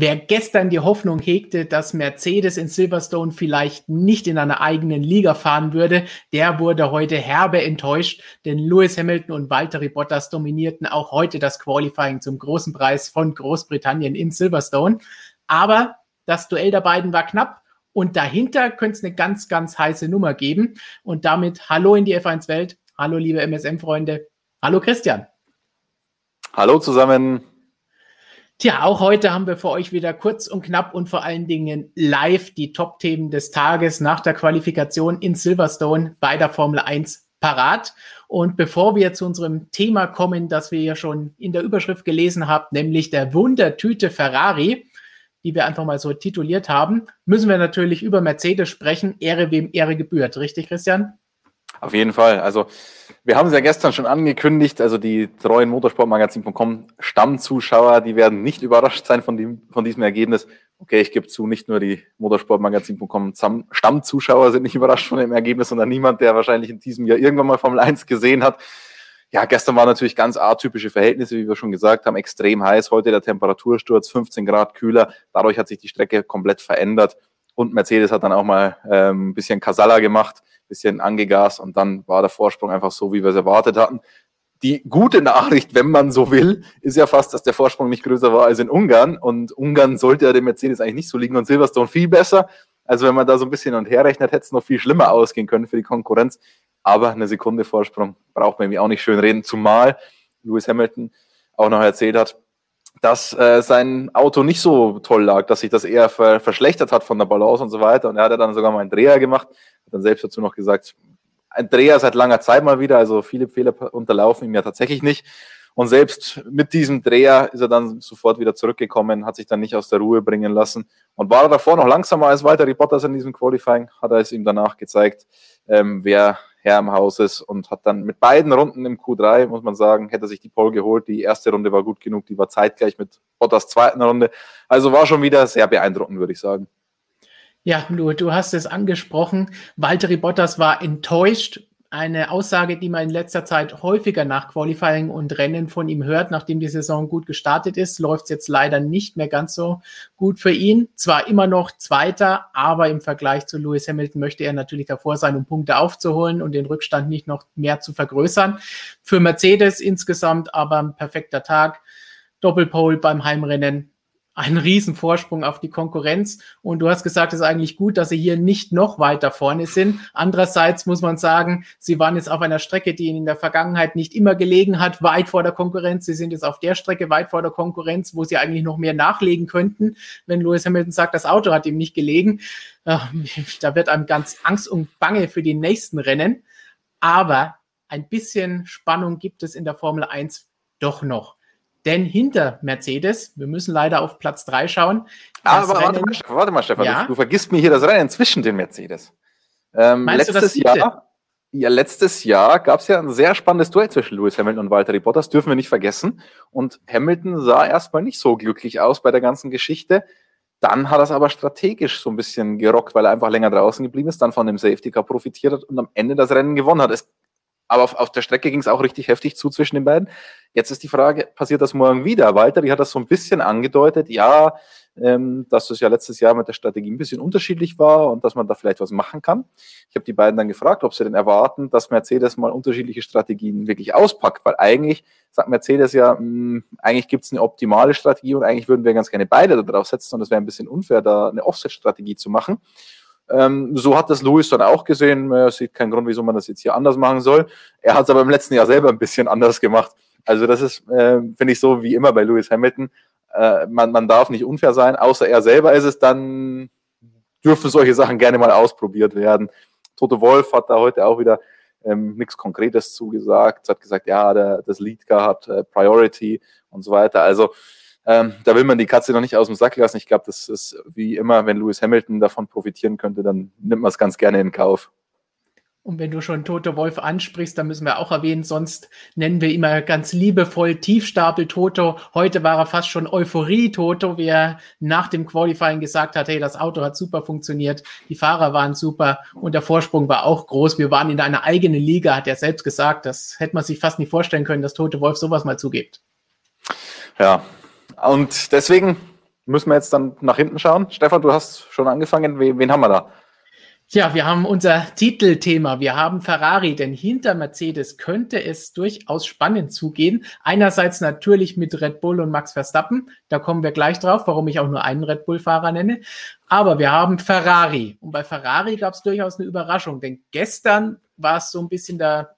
Wer gestern die Hoffnung hegte, dass Mercedes in Silverstone vielleicht nicht in einer eigenen Liga fahren würde, der wurde heute herbe enttäuscht, denn Lewis Hamilton und Valtteri Bottas dominierten auch heute das Qualifying zum großen Preis von Großbritannien in Silverstone. Aber das Duell der beiden war knapp und dahinter könnte es eine ganz, ganz heiße Nummer geben. Und damit hallo in die F1-Welt. Hallo, liebe MSM-Freunde. Hallo, Christian. Hallo zusammen. Tja, auch heute haben wir für euch wieder kurz und knapp und vor allen Dingen live die Top-Themen des Tages nach der Qualifikation in Silverstone bei der Formel 1 parat. Und bevor wir zu unserem Thema kommen, das wir ja schon in der Überschrift gelesen habt, nämlich der Wundertüte Ferrari, die wir einfach mal so tituliert haben, müssen wir natürlich über Mercedes sprechen. Ehre wem Ehre gebührt. Richtig, Christian? Auf jeden Fall. Also wir haben es ja gestern schon angekündigt, also die treuen Motorsportmagazin.com Stammzuschauer, die werden nicht überrascht sein von, dem, von diesem Ergebnis. Okay, ich gebe zu, nicht nur die Motorsportmagazin.com Stammzuschauer sind nicht überrascht von dem Ergebnis, sondern niemand, der wahrscheinlich in diesem Jahr irgendwann mal Formel 1 gesehen hat. Ja, gestern waren natürlich ganz atypische Verhältnisse, wie wir schon gesagt haben, extrem heiß. Heute der Temperatursturz, 15 Grad kühler. Dadurch hat sich die Strecke komplett verändert. Und Mercedes hat dann auch mal ähm, ein bisschen Casalla gemacht, bisschen angegast und dann war der Vorsprung einfach so, wie wir es erwartet hatten. Die gute Nachricht, wenn man so will, ist ja fast, dass der Vorsprung nicht größer war als in Ungarn. Und Ungarn sollte ja dem Mercedes eigentlich nicht so liegen und Silverstone viel besser. Also wenn man da so ein bisschen und herrechnet, hätte es noch viel schlimmer ausgehen können für die Konkurrenz. Aber eine Sekunde Vorsprung braucht man irgendwie auch nicht schön reden. Zumal Lewis Hamilton auch noch erzählt hat, dass äh, sein Auto nicht so toll lag, dass sich das eher ver verschlechtert hat von der Balance und so weiter. Und er hat dann sogar mal einen Dreher gemacht, hat dann selbst dazu noch gesagt, ein Dreher seit langer Zeit mal wieder, also viele Fehler unterlaufen ihm ja tatsächlich nicht. Und selbst mit diesem Dreher ist er dann sofort wieder zurückgekommen, hat sich dann nicht aus der Ruhe bringen lassen und war davor noch langsamer als Walter Bottas in diesem Qualifying, hat er es ihm danach gezeigt, ähm, wer Herr im Haus ist und hat dann mit beiden Runden im Q3, muss man sagen, hätte sich die Pole geholt. Die erste Runde war gut genug, die war zeitgleich mit Bottas zweiten Runde. Also war schon wieder sehr beeindruckend, würde ich sagen. Ja, du, du hast es angesprochen. Valtteri Bottas war enttäuscht eine Aussage, die man in letzter Zeit häufiger nach Qualifying und Rennen von ihm hört, nachdem die Saison gut gestartet ist, läuft es jetzt leider nicht mehr ganz so gut für ihn. Zwar immer noch Zweiter, aber im Vergleich zu Lewis Hamilton möchte er natürlich davor sein, um Punkte aufzuholen und den Rückstand nicht noch mehr zu vergrößern. Für Mercedes insgesamt aber ein perfekter Tag. Doppelpole beim Heimrennen, einen riesen Vorsprung auf die Konkurrenz. Und du hast gesagt, es ist eigentlich gut, dass sie hier nicht noch weiter vorne sind. Andererseits muss man sagen, sie waren jetzt auf einer Strecke, die ihnen in der Vergangenheit nicht immer gelegen hat, weit vor der Konkurrenz. Sie sind jetzt auf der Strecke weit vor der Konkurrenz, wo sie eigentlich noch mehr nachlegen könnten. Wenn Lewis Hamilton sagt, das Auto hat ihm nicht gelegen, äh, da wird einem ganz Angst und Bange für die nächsten Rennen. Aber ein bisschen Spannung gibt es in der Formel 1 doch noch. Denn hinter Mercedes, wir müssen leider auf Platz 3 schauen. Aber warte mal, warte mal, Stefan, ja? du, du, vergisst mir hier das Rennen zwischen den Mercedes. Ähm, Meinst letztes du das Jahr, ja, letztes Jahr gab es ja ein sehr spannendes Duell zwischen Lewis Hamilton und Valtteri Bottas, dürfen wir nicht vergessen. Und Hamilton sah erstmal nicht so glücklich aus bei der ganzen Geschichte. Dann hat er es aber strategisch so ein bisschen gerockt, weil er einfach länger draußen geblieben ist, dann von dem Safety Car profitiert hat und am Ende das Rennen gewonnen hat. Es aber auf, auf der Strecke ging es auch richtig heftig zu zwischen den beiden. Jetzt ist die Frage, passiert das morgen wieder? Walter, die hat das so ein bisschen angedeutet, ja, ähm, dass es ja letztes Jahr mit der Strategie ein bisschen unterschiedlich war und dass man da vielleicht was machen kann. Ich habe die beiden dann gefragt, ob sie denn erwarten, dass Mercedes mal unterschiedliche Strategien wirklich auspackt, weil eigentlich sagt Mercedes ja, mh, hm, eigentlich gibt es eine optimale Strategie und eigentlich würden wir ganz gerne beide da drauf setzen und es wäre ein bisschen unfair, da eine Offset-Strategie zu machen. Ähm, so hat das Louis dann auch gesehen. Er sieht keinen Grund, wieso man das jetzt hier anders machen soll. Er hat es aber im letzten Jahr selber ein bisschen anders gemacht. Also das ist, äh, finde ich, so wie immer bei Lewis Hamilton. Äh, man, man darf nicht unfair sein, außer er selber ist es, dann dürfen solche Sachen gerne mal ausprobiert werden. Toto Wolf hat da heute auch wieder ähm, nichts Konkretes zugesagt, hat gesagt, ja, der, das Leadcar hat äh, Priority und so weiter. Also ähm, da will man die Katze noch nicht aus dem Sack lassen. Ich glaube, das ist wie immer, wenn Lewis Hamilton davon profitieren könnte, dann nimmt man es ganz gerne in Kauf. Und wenn du schon Toto Wolf ansprichst, dann müssen wir auch erwähnen, sonst nennen wir immer ganz liebevoll Tiefstapel Toto. Heute war er fast schon Euphorie Toto, wie er nach dem Qualifying gesagt hat, hey, das Auto hat super funktioniert, die Fahrer waren super und der Vorsprung war auch groß. Wir waren in einer eigenen Liga, hat er selbst gesagt. Das hätte man sich fast nicht vorstellen können, dass Toto Wolf sowas mal zugibt. Ja, und deswegen müssen wir jetzt dann nach hinten schauen. Stefan, du hast schon angefangen. Wen, wen haben wir da? Ja, wir haben unser Titelthema. Wir haben Ferrari, denn hinter Mercedes könnte es durchaus spannend zugehen. Einerseits natürlich mit Red Bull und Max Verstappen. Da kommen wir gleich drauf, warum ich auch nur einen Red Bull-Fahrer nenne. Aber wir haben Ferrari. Und bei Ferrari gab es durchaus eine Überraschung, denn gestern war es so ein bisschen der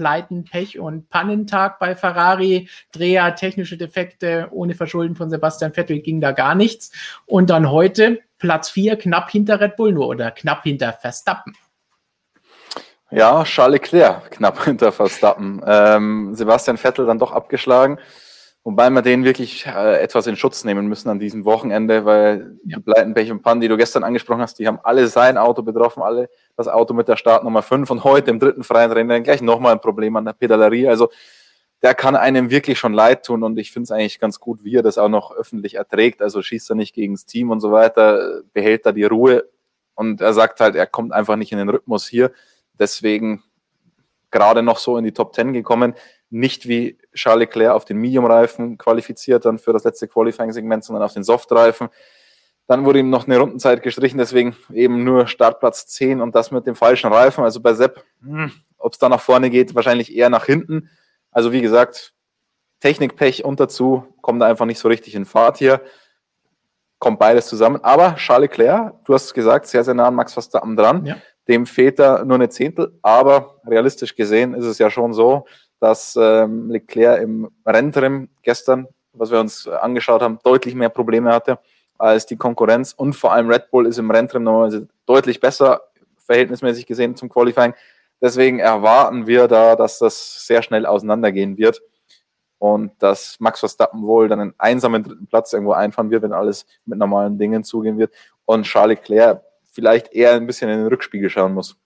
Pleiten, Pech und Pannentag bei Ferrari. Dreher, technische Defekte ohne Verschulden von Sebastian Vettel ging da gar nichts. Und dann heute Platz 4 knapp hinter Red Bull nur oder knapp hinter Verstappen. Ja, Charles Leclerc knapp hinter Verstappen. Ähm, Sebastian Vettel dann doch abgeschlagen. Wobei wir den wirklich äh, etwas in Schutz nehmen müssen an diesem Wochenende, weil ja. die Pleitenpech und Pannen, die du gestern angesprochen hast, die haben alle sein Auto betroffen, alle das Auto mit der Startnummer 5 und heute im dritten freien Rennen gleich nochmal ein Problem an der Pedalerie. Also der kann einem wirklich schon leid tun und ich finde es eigentlich ganz gut, wie er das auch noch öffentlich erträgt. Also schießt er nicht gegen das Team und so weiter, behält da die Ruhe und er sagt halt, er kommt einfach nicht in den Rhythmus hier. Deswegen gerade noch so in die Top 10 gekommen. Nicht wie Charles Leclerc auf den Medium-Reifen qualifiziert dann für das letzte Qualifying-Segment, sondern auf den Soft-Reifen. Dann wurde ihm noch eine Rundenzeit gestrichen, deswegen eben nur Startplatz 10 und das mit dem falschen Reifen. Also bei Sepp, hm, ob es da nach vorne geht, wahrscheinlich eher nach hinten. Also wie gesagt, Technikpech und dazu kommt er einfach nicht so richtig in Fahrt hier. Kommt beides zusammen. Aber Charles Leclerc, du hast gesagt, sehr, sehr nah an Max Verstappen dran. Ja. Dem fehlt da nur eine Zehntel. Aber realistisch gesehen ist es ja schon so, dass ähm, Leclerc im Renntrim gestern, was wir uns angeschaut haben, deutlich mehr Probleme hatte als die Konkurrenz. Und vor allem Red Bull ist im Renntrim normalerweise deutlich besser, verhältnismäßig gesehen zum Qualifying. Deswegen erwarten wir da, dass das sehr schnell auseinandergehen wird und dass Max Verstappen wohl dann einen einsamen dritten Platz irgendwo einfahren wird, wenn alles mit normalen Dingen zugehen wird und Charles Leclerc vielleicht eher ein bisschen in den Rückspiegel schauen muss.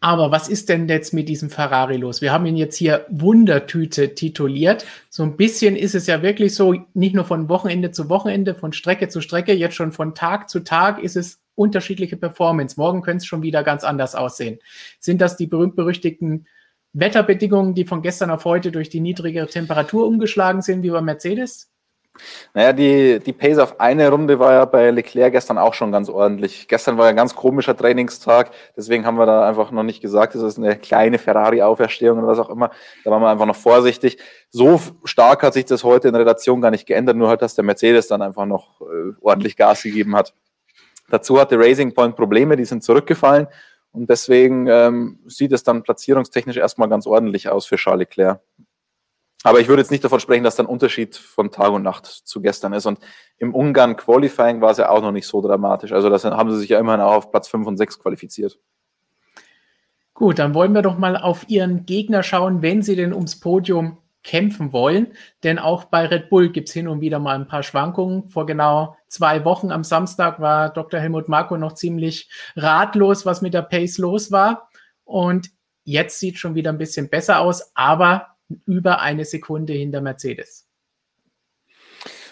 Aber was ist denn jetzt mit diesem Ferrari los? Wir haben ihn jetzt hier Wundertüte tituliert. So ein bisschen ist es ja wirklich so, nicht nur von Wochenende zu Wochenende, von Strecke zu Strecke, jetzt schon von Tag zu Tag ist es unterschiedliche Performance. Morgen könnte es schon wieder ganz anders aussehen. Sind das die berühmt-berüchtigten Wetterbedingungen, die von gestern auf heute durch die niedrigere Temperatur umgeschlagen sind, wie bei Mercedes? Naja, die, die Pace auf eine Runde war ja bei Leclerc gestern auch schon ganz ordentlich. Gestern war ja ein ganz komischer Trainingstag, deswegen haben wir da einfach noch nicht gesagt, es ist eine kleine Ferrari-Auferstehung oder was auch immer. Da waren wir einfach noch vorsichtig. So stark hat sich das heute in Relation gar nicht geändert, nur halt, dass der Mercedes dann einfach noch äh, ordentlich Gas gegeben hat. Dazu hatte Racing Point Probleme, die sind zurückgefallen und deswegen ähm, sieht es dann platzierungstechnisch erstmal ganz ordentlich aus für Charles Leclerc. Aber ich würde jetzt nicht davon sprechen, dass da ein Unterschied von Tag und Nacht zu gestern ist. Und im Ungarn Qualifying war es ja auch noch nicht so dramatisch. Also das haben sie sich ja immerhin auch auf Platz 5 und 6 qualifiziert. Gut, dann wollen wir doch mal auf Ihren Gegner schauen, wenn Sie denn ums Podium kämpfen wollen. Denn auch bei Red Bull gibt es hin und wieder mal ein paar Schwankungen. Vor genau zwei Wochen am Samstag war Dr. Helmut Marko noch ziemlich ratlos, was mit der Pace los war. Und jetzt sieht schon wieder ein bisschen besser aus, aber über eine Sekunde hinter Mercedes.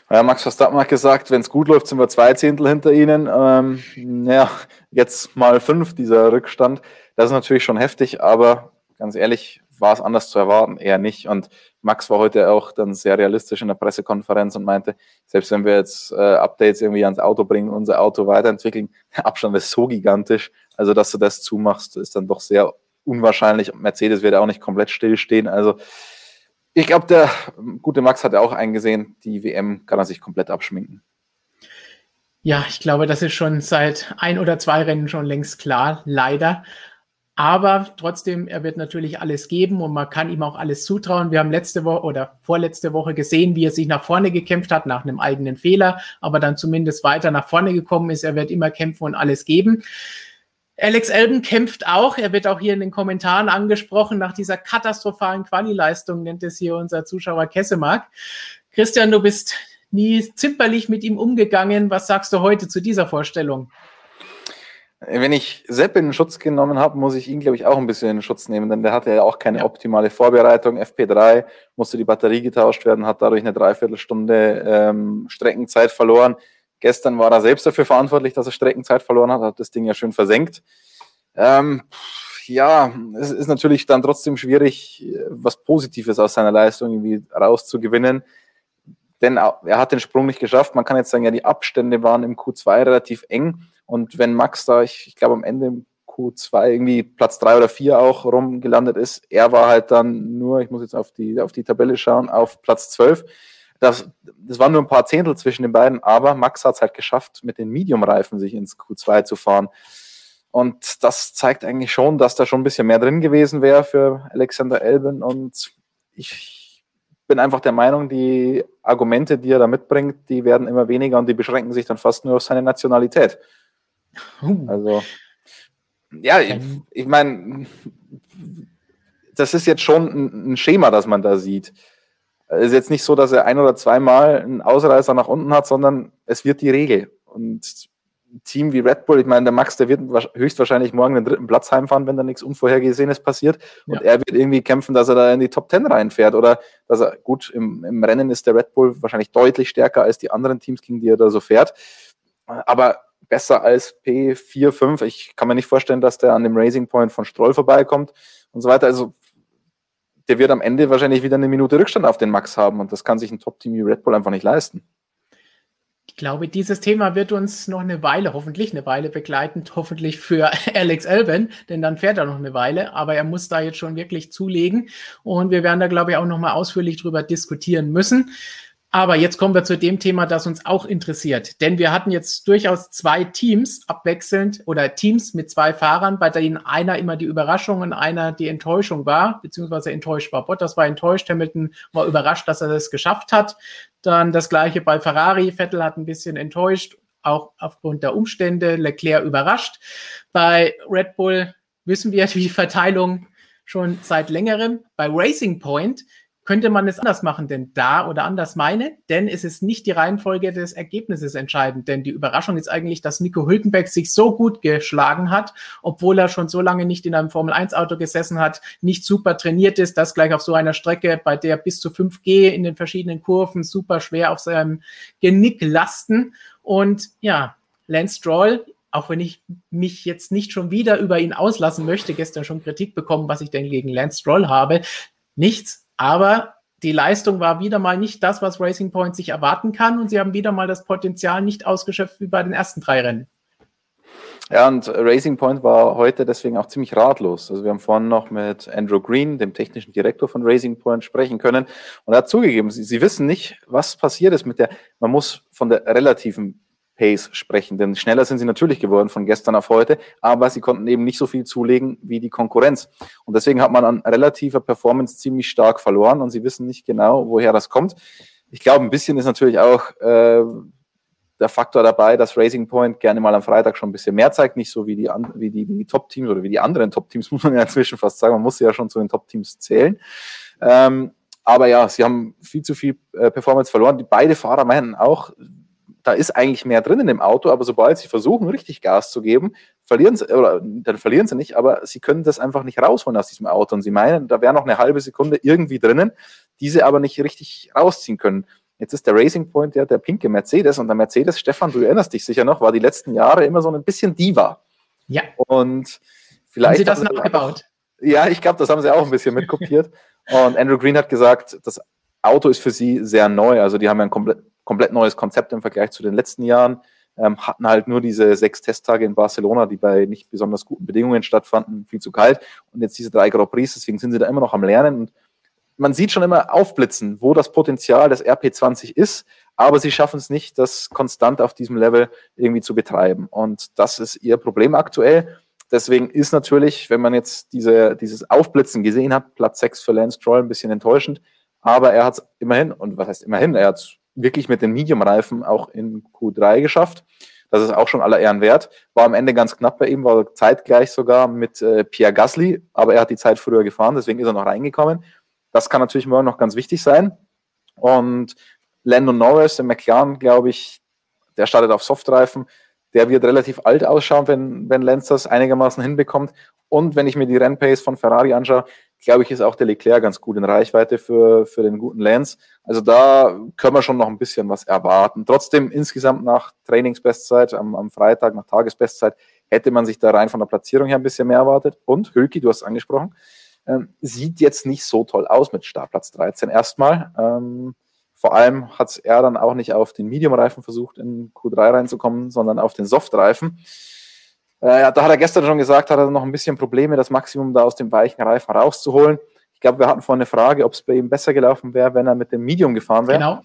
Ja, Max Verstappen hat gesagt, wenn es gut läuft, sind wir zwei Zehntel hinter ihnen. Ähm, ja, jetzt mal fünf dieser Rückstand. Das ist natürlich schon heftig, aber ganz ehrlich, war es anders zu erwarten? Eher nicht. Und Max war heute auch dann sehr realistisch in der Pressekonferenz und meinte, selbst wenn wir jetzt äh, Updates irgendwie ans Auto bringen, unser Auto weiterentwickeln, der Abstand ist so gigantisch. Also, dass du das zumachst, ist dann doch sehr unwahrscheinlich. Mercedes wird auch nicht komplett stillstehen. Also ich glaube, der gute Max hat ja auch eingesehen, die WM kann er sich komplett abschminken. Ja, ich glaube, das ist schon seit ein oder zwei Rennen schon längst klar, leider. Aber trotzdem, er wird natürlich alles geben und man kann ihm auch alles zutrauen. Wir haben letzte Woche oder vorletzte Woche gesehen, wie er sich nach vorne gekämpft hat, nach einem eigenen Fehler, aber dann zumindest weiter nach vorne gekommen ist. Er wird immer kämpfen und alles geben. Alex Elben kämpft auch. Er wird auch hier in den Kommentaren angesprochen nach dieser katastrophalen Quali-Leistung, nennt es hier unser Zuschauer Kessemark. Christian, du bist nie zimperlich mit ihm umgegangen. Was sagst du heute zu dieser Vorstellung? Wenn ich Sepp in Schutz genommen habe, muss ich ihn, glaube ich, auch ein bisschen in Schutz nehmen, denn der hatte ja auch keine optimale Vorbereitung. FP3 musste die Batterie getauscht werden, hat dadurch eine Dreiviertelstunde ähm, Streckenzeit verloren. Gestern war er selbst dafür verantwortlich, dass er Streckenzeit verloren hat, hat das Ding ja schön versenkt. Ähm, ja, es ist natürlich dann trotzdem schwierig, was Positives aus seiner Leistung irgendwie rauszugewinnen. denn er hat den Sprung nicht geschafft. Man kann jetzt sagen, ja, die Abstände waren im Q2 relativ eng. Und wenn Max da, ich, ich glaube, am Ende im Q2 irgendwie Platz drei oder vier auch rumgelandet ist, er war halt dann nur, ich muss jetzt auf die, auf die Tabelle schauen, auf Platz 12. Das, das waren nur ein paar Zehntel zwischen den beiden, aber Max hat es halt geschafft, mit den Medium-Reifen sich ins Q2 zu fahren. Und das zeigt eigentlich schon, dass da schon ein bisschen mehr drin gewesen wäre für Alexander Elben. Und ich bin einfach der Meinung, die Argumente, die er da mitbringt, die werden immer weniger und die beschränken sich dann fast nur auf seine Nationalität. Also, ja, ich, ich meine, das ist jetzt schon ein, ein Schema, das man da sieht. Es ist jetzt nicht so, dass er ein oder zweimal einen Ausreißer nach unten hat, sondern es wird die Regel. Und ein Team wie Red Bull, ich meine, der Max, der wird höchstwahrscheinlich morgen den dritten Platz heimfahren, wenn da nichts Unvorhergesehenes passiert. Und ja. er wird irgendwie kämpfen, dass er da in die Top Ten reinfährt. Oder dass er, gut, im, im Rennen ist der Red Bull wahrscheinlich deutlich stärker als die anderen Teams, gegen die er da so fährt. Aber besser als P4, 5. Ich kann mir nicht vorstellen, dass der an dem Racing Point von Stroll vorbeikommt und so weiter. Also der wird am Ende wahrscheinlich wieder eine Minute Rückstand auf den Max haben und das kann sich ein Top-Team wie Red Bull einfach nicht leisten. Ich glaube, dieses Thema wird uns noch eine Weile, hoffentlich eine Weile begleiten, hoffentlich für Alex Elben, denn dann fährt er noch eine Weile, aber er muss da jetzt schon wirklich zulegen und wir werden da, glaube ich, auch noch mal ausführlich drüber diskutieren müssen. Aber jetzt kommen wir zu dem Thema, das uns auch interessiert. Denn wir hatten jetzt durchaus zwei Teams abwechselnd oder Teams mit zwei Fahrern, bei denen einer immer die Überraschung und einer die Enttäuschung war, beziehungsweise enttäuscht war. Bottas war enttäuscht, Hamilton war überrascht, dass er das geschafft hat. Dann das gleiche bei Ferrari. Vettel hat ein bisschen enttäuscht, auch aufgrund der Umstände. Leclerc überrascht. Bei Red Bull wissen wir die Verteilung schon seit längerem. Bei Racing Point könnte man es anders machen, denn da oder anders meine, denn es ist nicht die Reihenfolge des Ergebnisses entscheidend, denn die Überraschung ist eigentlich, dass Nico Hülkenberg sich so gut geschlagen hat, obwohl er schon so lange nicht in einem Formel 1 Auto gesessen hat, nicht super trainiert ist, das gleich auf so einer Strecke, bei der bis zu 5G in den verschiedenen Kurven super schwer auf seinem Genick lasten. Und ja, Lance Stroll auch wenn ich mich jetzt nicht schon wieder über ihn auslassen möchte, gestern schon Kritik bekommen, was ich denn gegen Lance Stroll habe. Nichts, aber die Leistung war wieder mal nicht das, was Racing Point sich erwarten kann und sie haben wieder mal das Potenzial nicht ausgeschöpft wie bei den ersten drei Rennen. Ja, und Racing Point war heute deswegen auch ziemlich ratlos. Also wir haben vorhin noch mit Andrew Green, dem technischen Direktor von Racing Point, sprechen können. Und er hat zugegeben, sie, sie wissen nicht, was passiert ist mit der, man muss von der relativen Pace sprechen. Denn schneller sind sie natürlich geworden von gestern auf heute, aber sie konnten eben nicht so viel zulegen wie die Konkurrenz. Und deswegen hat man an relativer Performance ziemlich stark verloren und sie wissen nicht genau, woher das kommt. Ich glaube, ein bisschen ist natürlich auch äh, der Faktor dabei, dass Racing Point gerne mal am Freitag schon ein bisschen mehr zeigt, nicht so wie die, wie die, die Top-Teams oder wie die anderen Top-Teams, muss man ja inzwischen fast sagen. Man muss ja schon zu den Top-Teams zählen. Ähm, aber ja, sie haben viel zu viel äh, Performance verloren. Die beide Fahrer meinen auch, da ist eigentlich mehr drin in dem Auto, aber sobald sie versuchen, richtig Gas zu geben, verlieren sie, oder dann verlieren sie nicht, aber sie können das einfach nicht rausholen aus diesem Auto. Und sie meinen, da wäre noch eine halbe Sekunde irgendwie drinnen, die sie aber nicht richtig rausziehen können. Jetzt ist der Racing Point ja der pinke Mercedes und der Mercedes, Stefan, du erinnerst dich sicher noch, war die letzten Jahre immer so ein bisschen Diva. Ja. Und vielleicht. Haben sie das nachgebaut? Ja, ich glaube, das haben sie auch ein bisschen mitkopiert. und Andrew Green hat gesagt, das Auto ist für sie sehr neu. Also die haben ja ein komplett komplett neues Konzept im Vergleich zu den letzten Jahren. Ähm, hatten halt nur diese sechs Testtage in Barcelona, die bei nicht besonders guten Bedingungen stattfanden, viel zu kalt. Und jetzt diese drei Grand Prix, deswegen sind sie da immer noch am Lernen. Und man sieht schon immer aufblitzen, wo das Potenzial des RP20 ist, aber sie schaffen es nicht, das konstant auf diesem Level irgendwie zu betreiben. Und das ist ihr Problem aktuell. Deswegen ist natürlich, wenn man jetzt diese, dieses Aufblitzen gesehen hat, Platz 6 für Lance Stroll ein bisschen enttäuschend, aber er hat es immerhin, und was heißt immerhin, er hat wirklich mit den Medium-Reifen auch in Q3 geschafft. Das ist auch schon aller Ehren wert. War am Ende ganz knapp bei ihm, war zeitgleich sogar mit äh, Pierre Gasly, aber er hat die Zeit früher gefahren, deswegen ist er noch reingekommen. Das kann natürlich morgen noch ganz wichtig sein. Und Lando Norris, der McLaren, glaube ich, der startet auf Softreifen. Der wird relativ alt ausschauen, wenn, wenn Lenz das einigermaßen hinbekommt. Und wenn ich mir die Rennpace von Ferrari anschaue, glaube ich, ist auch der Leclerc ganz gut in Reichweite für, für den guten Lance. Also da können wir schon noch ein bisschen was erwarten. Trotzdem insgesamt nach Trainingsbestzeit am, am Freitag, nach Tagesbestzeit, hätte man sich da rein von der Platzierung her ein bisschen mehr erwartet. Und Hülki, du hast es angesprochen, ähm, sieht jetzt nicht so toll aus mit Startplatz 13 erstmal. Ähm, Vor allem hat er dann auch nicht auf den Medium-Reifen versucht, in Q3 reinzukommen, sondern auf den Soft-Reifen. Äh, da hat er gestern schon gesagt, hat er noch ein bisschen Probleme, das Maximum da aus dem weichen Reifen rauszuholen. Ich glaube, wir hatten vorhin eine Frage, ob es bei ihm besser gelaufen wäre, wenn er mit dem Medium gefahren wäre. Genau.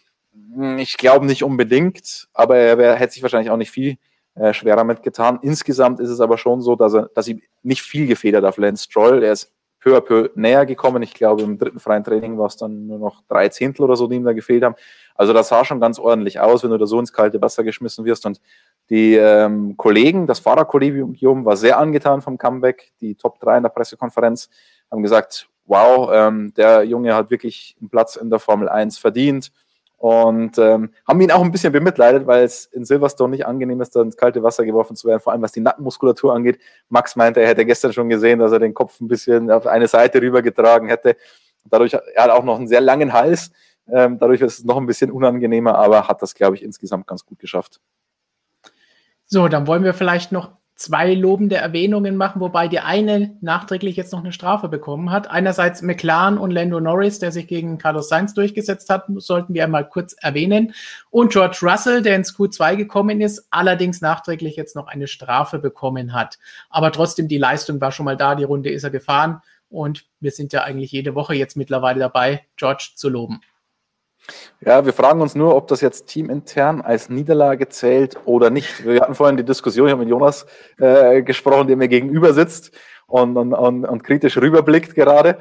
Hm, ich glaube nicht unbedingt, aber er wär, hätte sich wahrscheinlich auch nicht viel äh, schwerer mitgetan. Insgesamt ist es aber schon so, dass er, dass ihm nicht viel gefedert auf Lance Stroll. Er ist peu à peu näher gekommen. Ich glaube, im dritten freien Training war es dann nur noch drei Zehntel oder so, die ihm da gefehlt haben. Also das sah schon ganz ordentlich aus, wenn du da so ins kalte Wasser geschmissen wirst. Und die ähm, Kollegen, das Fahrerkollegium war sehr angetan vom Comeback. Die Top 3 in der Pressekonferenz haben gesagt, wow, ähm, der Junge hat wirklich einen Platz in der Formel 1 verdient und ähm, haben ihn auch ein bisschen bemitleidet, weil es in Silverstone nicht angenehm ist, da ins kalte Wasser geworfen zu werden, vor allem was die Nackenmuskulatur angeht. Max meinte, er hätte gestern schon gesehen, dass er den Kopf ein bisschen auf eine Seite rübergetragen hätte. Dadurch, er hat auch noch einen sehr langen Hals, ähm, dadurch ist es noch ein bisschen unangenehmer, aber hat das, glaube ich, insgesamt ganz gut geschafft. So, dann wollen wir vielleicht noch zwei lobende Erwähnungen machen, wobei die eine nachträglich jetzt noch eine Strafe bekommen hat. Einerseits McLaren und Lando Norris, der sich gegen Carlos Sainz durchgesetzt hat, sollten wir einmal kurz erwähnen. Und George Russell, der ins Q2 gekommen ist, allerdings nachträglich jetzt noch eine Strafe bekommen hat. Aber trotzdem, die Leistung war schon mal da, die Runde ist er gefahren. Und wir sind ja eigentlich jede Woche jetzt mittlerweile dabei, George zu loben. Ja, wir fragen uns nur, ob das jetzt teamintern als Niederlage zählt oder nicht. Wir hatten vorhin die Diskussion, ich habe mit Jonas äh, gesprochen, der mir gegenüber sitzt und, und, und, und kritisch rüberblickt gerade.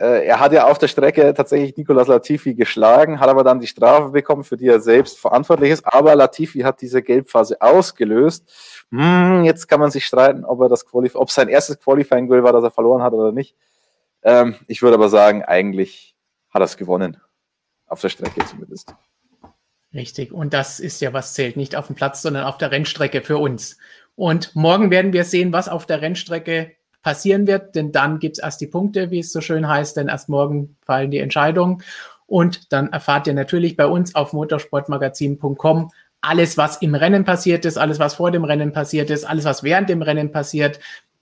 Äh, er hat ja auf der Strecke tatsächlich Nicolas Latifi geschlagen, hat aber dann die Strafe bekommen, für die er selbst verantwortlich ist. Aber Latifi hat diese Gelbphase ausgelöst. Hm, jetzt kann man sich streiten, ob er das Qualif ob sein erstes Qualifying Goal war, dass er verloren hat oder nicht. Ähm, ich würde aber sagen, eigentlich hat er es gewonnen. Auf der Strecke zumindest. Richtig. Und das ist ja, was zählt. Nicht auf dem Platz, sondern auf der Rennstrecke für uns. Und morgen werden wir sehen, was auf der Rennstrecke passieren wird, denn dann gibt es erst die Punkte, wie es so schön heißt, denn erst morgen fallen die Entscheidungen. Und dann erfahrt ihr natürlich bei uns auf motorsportmagazin.com alles, was im Rennen passiert ist, alles, was vor dem Rennen passiert ist, alles, was während dem Rennen passiert,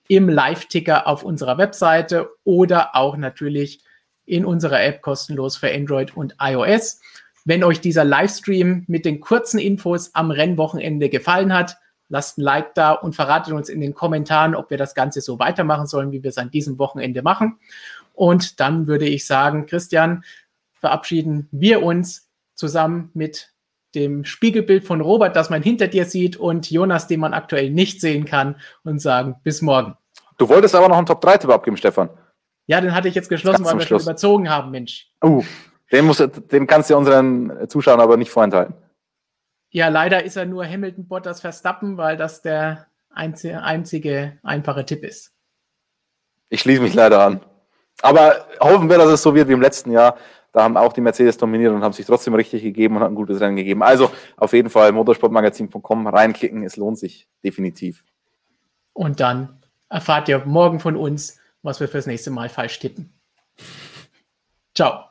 im Live-Ticker auf unserer Webseite oder auch natürlich in unserer App kostenlos für Android und iOS. Wenn euch dieser Livestream mit den kurzen Infos am Rennwochenende gefallen hat, lasst ein Like da und verratet uns in den Kommentaren, ob wir das Ganze so weitermachen sollen, wie wir es an diesem Wochenende machen. Und dann würde ich sagen, Christian, verabschieden wir uns zusammen mit dem Spiegelbild von Robert, das man hinter dir sieht, und Jonas, den man aktuell nicht sehen kann, und sagen bis morgen. Du wolltest aber noch einen Top-3-Tipp abgeben, Stefan. Ja, den hatte ich jetzt geschlossen, weil wir Schluss. schon überzogen haben, Mensch. Uh, den, musst, den kannst du unseren Zuschauern aber nicht vorenthalten. Ja, leider ist er nur Hamilton Bottas Verstappen, weil das der einzige, einzige einfache Tipp ist. Ich schließe mich leider an. Aber hoffen wir, dass es so wird wie im letzten Jahr. Da haben auch die Mercedes dominiert und haben sich trotzdem richtig gegeben und haben ein gutes Rennen gegeben. Also auf jeden Fall motorsportmagazin.com reinklicken. Es lohnt sich definitiv. Und dann erfahrt ihr morgen von uns, was wir fürs nächste Mal falsch tippen. Ciao.